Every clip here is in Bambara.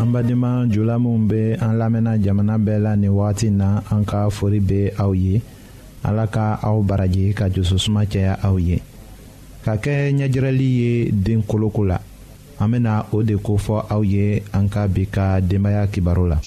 an badenma jula minw be an lamɛnna jamana bɛɛ la nin wagati na an ka fori be aw ye ala ka aw baraji ka jusosuma caya aw ye ka kɛ ɲɛjirɛli ye den koloko la an bena o de kofɔ aw ye an ka bi ka denbaya kibaru la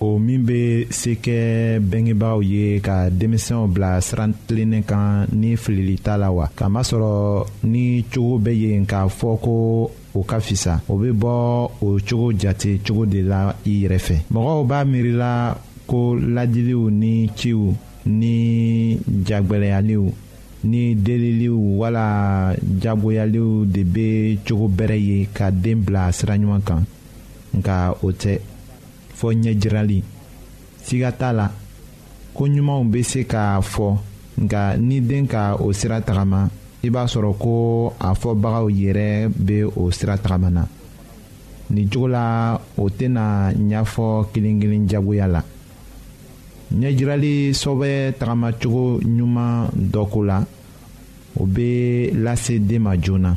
o min bɛ se kɛ bɛngebaaw ye ka denmisɛnw bila siran tilennen kan ni filili t'a la wa k'a masɔrɔ ni cogo bɛ yen k'a fɔ ko o ka fisa o bɛ bɔ o cogo jate cogo de la i yɛrɛ fɛ mɔgɔw b'a miirila ko ladiliw ni ciw ni jagbɛlɛyaliw ni deliliw wala jagoyaliw de bɛ cogo bɛrɛ ye ka den bila sira ɲuman kan nka o tɛ fɔ ɲɛjirali siga t'a la ko ɲumanw bɛ se k'a fɔ nka ni den ka o sira tagama i b'a sɔrɔ ko a fɔbagaw yɛrɛ bɛ o sira tagama na nin cogo la o tɛna ɲɛfɔ kelen-kelen jagoya la ɲɛjirali sɔbɛ tagamacogo ɲuman dɔ ko la o bɛ lase den ma joona.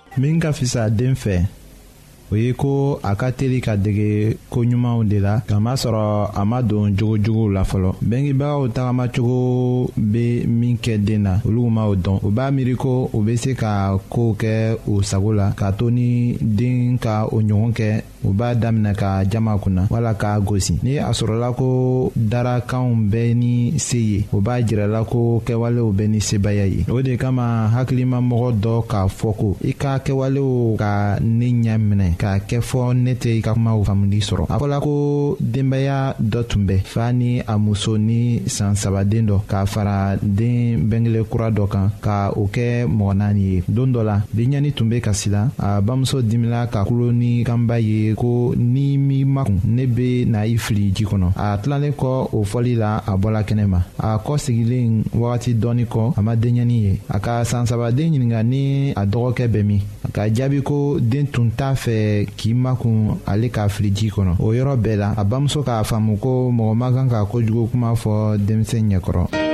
min ka fisa den fɛ o ye ko a ka teli ka dege ko ɲumanw de la kamasɔrɔ a ma don jogojuguw la fɔlɔ bengebagaw tagamacogo be min kɛ den na olu ma o dɔn u b'a miiri ko u be se ka koow kɛ u sago la k'a to ni den ka o ɲɔgɔn kɛ u b'a daminɛ ka jama kunna wala k'a gosi ni a sɔrɔla ko darakanw bɛɛ ni se ye o b'a jirala ko kɛwalew bɛɛ ni sebaya ye o de kama hakilimamɔgɔ dɔ k'a fɔ ko i ka kɛwalew ka ne ɲɛ minɛ k'a kɛ fɔ ne tɛ i ka kumaw faamuli sɔrɔ a fɔla ko denbaya dɔ tun bɛ fa ni a muso ni san sabaden dɔ k'a fara den bɛnkele kura dɔ kan ka o kɛ mɔgɔ naani ye don dɔ la biɲɛni tun bɛ kasi la a bamuso dimina ka tulo ni kanba ye ko ni mi makun ne be na i fili ji kɔnɔ a tilalen kɔ o fɔli la a bɔla kɛnɛ ma a kɔ sigilen wagati dɔɔni kɔ a ma denɲɛni ye a ka san sabaden ɲininka ni a dɔgɔkɛ bɛ min a ka jaabi ko den tun t'a fɛ k'i makun ale k'a fili ji kɔnɔ o yɔrɔ bɛɛ la a bamuso k'a faamu ko mɔgɔ man kan ka kojugu kuma fɔ denmisɛn ɲɛkɔrɔ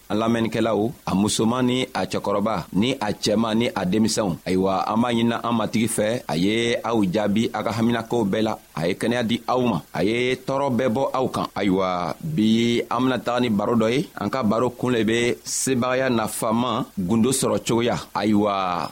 an lamɛnnikɛlaw a musoman ni a cɛkɔrɔba ni a cɛman ni a denmisɛnw ayiwa an b'a ɲinina an matigi fɛ a ye aw jaabi a ka haminakow bɛɛ la a ye kɛnɛya di aw ma a ye tɔɔrɔ bɛɛ bɔ aw kan ayiwa bi an bena taga ni baro dɔ ye an ka baro kun le be seebagaya nafaman gundo sɔrɔ cogoya ayiwa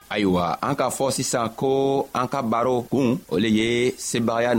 ayiwa an k'a fɔ sisan ko an ka baro kun o le ye sebagaya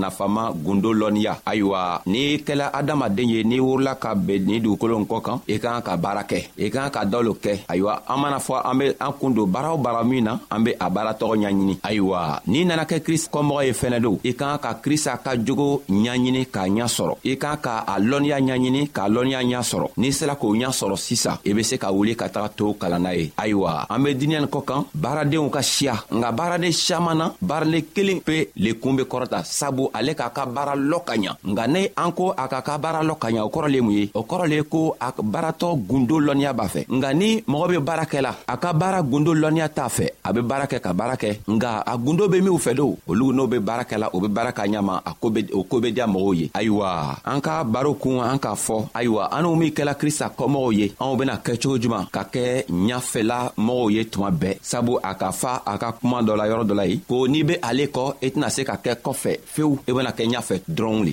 nafama gundo lɔnniya ayiwa n'i kɛla adamaden ye n'i wurila ka ben ni dugukolo kɔ kan i kan ka baara kɛ i kan ka dɔ lo kɛ ayiwa an mana fɔ an be an kun don baara o baara min na an be a baara tɔgɔ ɲaɲini ayiwa n'i nana kɛ krist kɔmɔgɔ ye fɛnɛ don i kan ka krista ka jogo ɲaɲini k'a ɲa sɔrɔ i kan ka a lɔnniya ɲaɲini k'a lɔnniya ɲa sɔrɔ n'i sela k'o ɲa sɔrɔ sisan i be se ka wuli ka taga to kalanna ye ayiwa an be diniɲa nin kɔ kan baaradenw ka siya nka baaraden siaman na baaraden kelen pe le kun be kɔrɔta sabu ale k'a ka baara lɔ ka ɲa nka ne an ko a k'a ka baara lɔ ka ɲa o kɔrɔ le mun ye o kɔrɔ le ko a baaratɔ gundo lɔnniya b'a fɛ nka ni mɔgɔ be baara kɛ la a ka baara gundo lɔnniya t'a fɛ a be baara kɛ ka baara kɛ nka a gundo be minw fɛ do olu n'o be baara kɛ la o be baara ka ɲama ko bɛ o ko bɛ diya mɔgɔw ye ayiwa an ka baro kun an k'a fɔ ayiwa an n'u min kɛla krista kɔmɔgɔw ye anw bɛna kɛ cogo juman ka kɛ ɲafɛla mɔgɔw ye tuma bɛɛ sabu a ka fa a ka kuma dɔ la yɔrɔ dɔ la ye ko n'i be ale kɔ i e tɛna se ka kɛ kɔfɛ fewu i e bɛna kɛ ɲafɛ dɔrɔnw le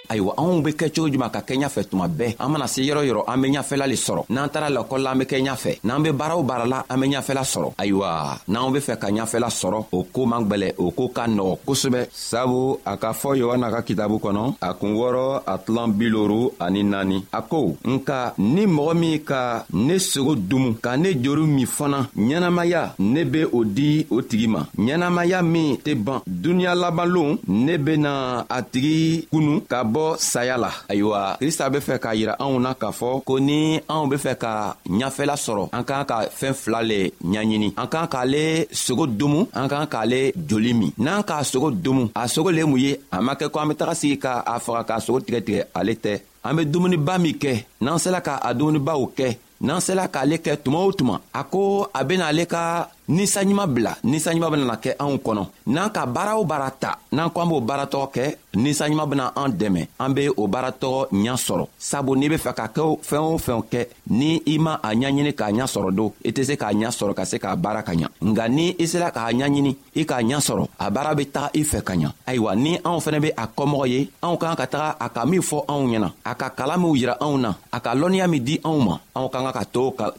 ayiwa anw be kɛ cogo juman ka kɛ ɲafɛ tuma bɛɛ an mana se yɔrɔ yɔrɔ an be ɲafɛla le sɔrɔ n'an tara lakɔli la an be kɛ ɲafɛ n'an be baaraw baara la an be ɲafɛla sɔrɔ ayiwa n'anw be fɛ ka ɲafɛla sɔrɔ o koo man gwɛlɛ o ko ka nɔgɔ kosɛbɛ sabu a k'a fɔ yohana ka kitabu kɔnɔ a kun wɔrɔ a tilan biloru ani naani a ko nka ni mɔgɔ min ka ne sogo dumu ka ne joru min fana ɲɛnamaya ne be o di o tigi ma ɲɛnamaya min tɛ ban duniɲa labanlon ne bena a tigi kunu ka bɔ saya la ayiwa krista be fɛ k'a yira anw na k'a fɔ ko ni anw be fɛ ka ɲafɛla sɔrɔ an k'an ka fɛɛn fila le ɲaɲini an k'an k'ale sogo domu an k'an k'ale joli min n'an k'a sogo domu a sogo le mun ye a ma kɛ ko an be taga sigi ka a faga k'a sogo tigɛ tigɛ ale tɛ an be dumuniba min kɛ n'an sela ka a dumunibaw kɛ n'an sela k'ale kɛ tuma o tuma a ko a bena ale ka ninsanɲuman bila ninsanɲuman benana kɛ anw kɔnɔ n'an ka baara o baara ta n'an ko an b'o baaratɔgɔ kɛ ninsanɲuman bena an dɛmɛ an be o baaratɔgɔ ɲa sɔrɔ sabu n'i be fɛ ka kɛ fɛɛn o fɛnw kɛ ni i ma a ɲaɲini k'a ɲa sɔrɔ don i tɛ se k'a ɲa sɔrɔ ka se k'a baara ka ɲa nka ni i sera k'a ɲaɲini i k'a ɲɛ sɔrɔ a baara bɛ taga i fɛ ka ɲa ayiwa ni anw fɛnɛ be a kɔmɔgɔ ye anw kan ka taga a ka min fɔ anw ɲɛna a ka kala minw yira anw na a ka lɔnniya min di anw ma anw ka ka ka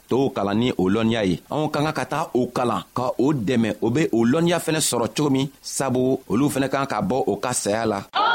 tow kalan ni o lɔnniya ye anw ka ka ka taga o kalan ka o dɛmɛ o be o lɔnniya fɛnɛ sɔrɔ cogo min sabu olu fɛnɛ kan ka bɔ o ka saya la oh!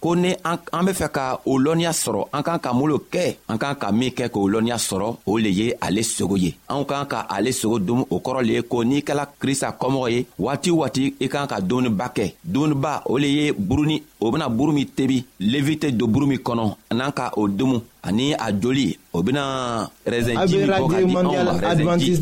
ko ni an an be fɛ ka o lɔnniya sɔrɔ an kan ka mun lo kɛ an kan ka min kɛ k'o lɔnniya sɔrɔ o le ye ale sogo ye anw kan ka ale sogo dun o kɔrɔ le ye ko n'i kɛla krista kɔmɔgɔ ye waati waati i kan ka dumuniba kɛ dumuniba o le ye buruni o bena buru min tebi levi tɛ don buru min kɔnɔ n'an ka o dumu ani a joli o bɛna rɛzɛnji min bɔ ka di anw ma rɛzɛnji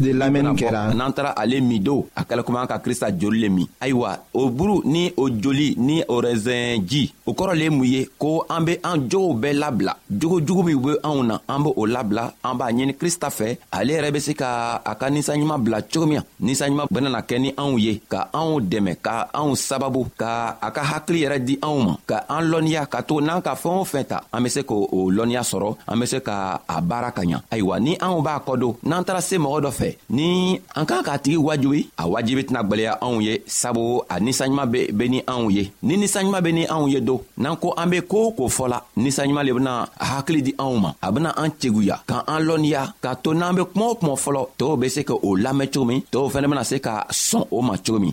n'an taara ale min don a kɛla komi an ka krista joli le min ayiwa o buru ni o joli ni o rɛzɛnji o kɔrɔ le ye mun ye ko an be an jogow bɛɛ labila jogo jugu min be anw na an be o labila an b'a ɲini krista fɛ ale yɛrɛ be se ka a ka ninsanɲuman bila cogo min na ninsanɲuman benana kɛ ni anw ye ka anw dɛmɛ ka anw sababu ka a ka hakili yɛrɛ di anw ma ka an lɔnniya ka to n'an ka fɛɛn o fɛn ta an be se k' o lɔnniya sɔrɔ an be se ka a baara ka ɲa ayiwa ni anw b'a kɔdon n'an taara se mɔgɔ dɔ fɛ ni an k'an k'a tigi wajibi a wajibi tɛna gwɛlɛya anw ye sabu a ninsanɲuman be ni anw ye ni ninsanɲuman be ni anw ye don n'an ko an be ko o ko fɔla ninsanɲuman le bena hakili di anw ma a bena an ceguya ka an lɔnniya k'a to n'an be kuma o kuma fɔlɔ tɔɔw be se ka o lamɛn cogo min tɔɔw fɛnɛ bena se ka sɔn o ma cogo min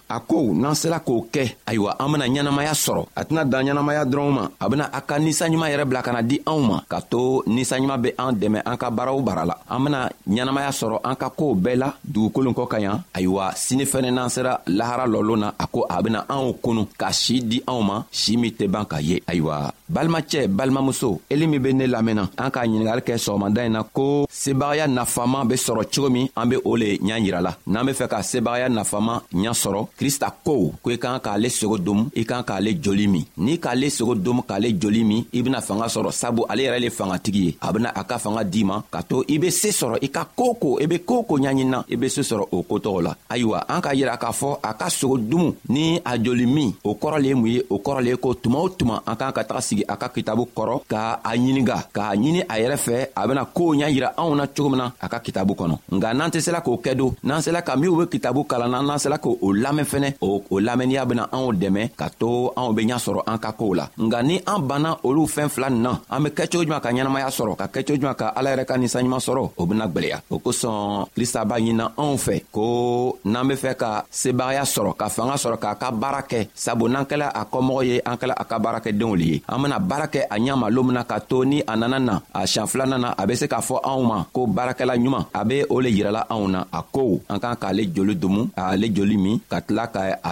a ko n'an sera k'o kɛ ayiwa an bena ɲɛnamaya sɔrɔ a tɛna dan ɲɛnamaya dɔrɔnw ma a bena a ka ninsanɲuman yɛrɛ bila ka na di anw ma ka to ninsanɲuman be an dɛmɛ an ka baaraw bara la an bena ɲɛnamaya sɔrɔ an ka koow bɛɛ la dugukolon kɔ ka yan ayiwa sini fɛnɛ n'an sera lahara lɔlon na a ko a bena anw konu ka sii di anw ma sii min tɛ ban ka ye ayiwa balimacɛ balimamuso eli min be ne lamɛnna an k'a ɲiningari kɛ sɔgɔmada in na ko sebagaya nafama be sɔrɔ cogo min an be o le ɲa yira la n'an be fɛ ka sebagaya nafama ɲa sɔrɔ krista ko ko i kan k'ale sogo dom i kan k'ale joli min n'i k'ale sogo dom k'ale joli min i bena fanga sɔrɔ sabu ale yɛrɛ le fangatigi ye a bena a ka fanga d'i ma ka to i be see sɔrɔ i ka koo ko i be koo ko ɲaɲinina i be see sɔrɔ o kotɔgɔ la ayiwa an k'a yira k'a fɔ a ka sogo dumu ni a joli min o kɔrɔ le ye mun ye o kɔrɔ le ye ko tuma o tuma an k'an ka taga sigi a ka kitabu kɔrɔ ka a ɲininga k'a ɲini a yɛrɛ fɛ a bena koow ɲa yira anw na cogo min na a ka kitabu kɔnɔ nka n'an tɛ sela k'o kɛ don n'an sela ka minw be kitabu kalan na n'an sela k'o lamɛn fɛnɛ o o lamɛnniya bena anw dɛmɛ ka to anw be ɲa sɔrɔ an ka koow la nka ni an banna olu fɛɛn fila nin na an be kɛcogo juman ka ɲɛnamaya sɔrɔ ka kɛcogo juman ka ala yɛrɛ ka ninsanɲuman sɔrɔ o bena gwɛlɛya o kosɔn krista b'a ɲinina anw fɛ ko n'an be fɛ ka sebagaya sɔrɔ ka fanga sɔrɔ k'a ka baara kɛ sabu n'an kɛla a kɔmɔgɔ ye an kɛla a ka baarakɛdenw le ye an bena baara kɛ a ɲama loon min na ka to ni a nana na a siɲan filanan na a be se k'a fɔ anw ma ko baarakɛla ɲuman a be o le yirala anw na a ko an k'an k'ale joli dumu ale joli min ka tila ka a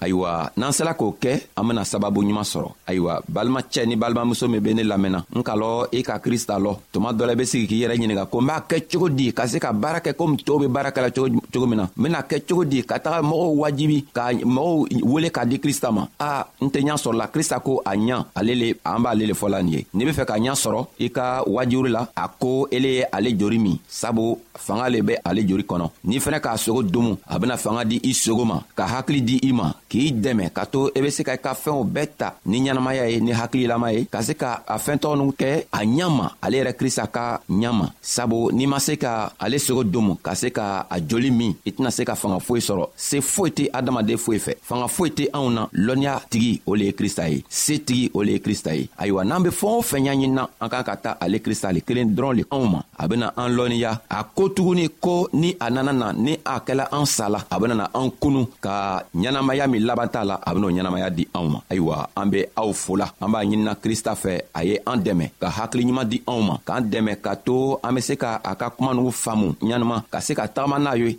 ayiwa n'an sela k'o kɛ an bena sababu ɲuman sɔrɔ ayiwa balimacɛ ni balimamuso min be ne lamɛnna n ka lɔ i ka krista lɔ tuma dɔ la i be sigi k'i yɛrɛ ɲininga ko n b'a kɛ cogo di ka se ka baara kɛ komi tɔɔw be baara kɛla cogo min na n bena kɛ cogo di ka taga mɔgɔw wajibi ka mɔgɔw wele k'a di krista ma a n tɛ ɲa sɔrɔla krista ko a ɲa ale le an b'ale le fɔla nin ye n'i be fɛ ka ɲa sɔrɔ i ka wajuri la a ko ele ye ale jori min sabu fanga le bɛ ale joli kɔnɔ n'i fɛnɛ k'a sogo domu a bena fanga di i sogo ma ka hakili di i ma k'i dɛmɛ ka to i e be se ka i ka fɛnw bɛɛ ta ni ɲɛnamaya ye ni hakililama ye ka se ka a fɛntɔgɔnu kɛ a ɲa ma ale yɛrɛ krista ka ɲa ma sabu n'i ma se ka ale sogo domu ka se ka a joli min i tɛna se ka fanga foyi sɔrɔ se foyi tɛ adamaden foyi fɛ fanga foyi tɛ anw na lɔnniya tigi o le ye krista ye se tigi o le ye krista ye ayiwa n'an be fɛɛn o fɛn ɲaɲinina an kan ka ta ale krista le kelen dɔrɔn le anw ma a bena an lɔnniya a ko tuguni ko ni a nana na ni a kɛla an sa la a benana an kunu ka ɲɛnamaya min laban t'a la a ben'o ɲɛnamaya di anw ma ayiwa an be aw fola an b'a ɲinina krista fɛ a ye an dɛmɛ ka hakiliɲuman di anw ma k'an dɛmɛ ka to an be se ka a ka kumanugu faamu ɲanima ka se ka tagama n'a ye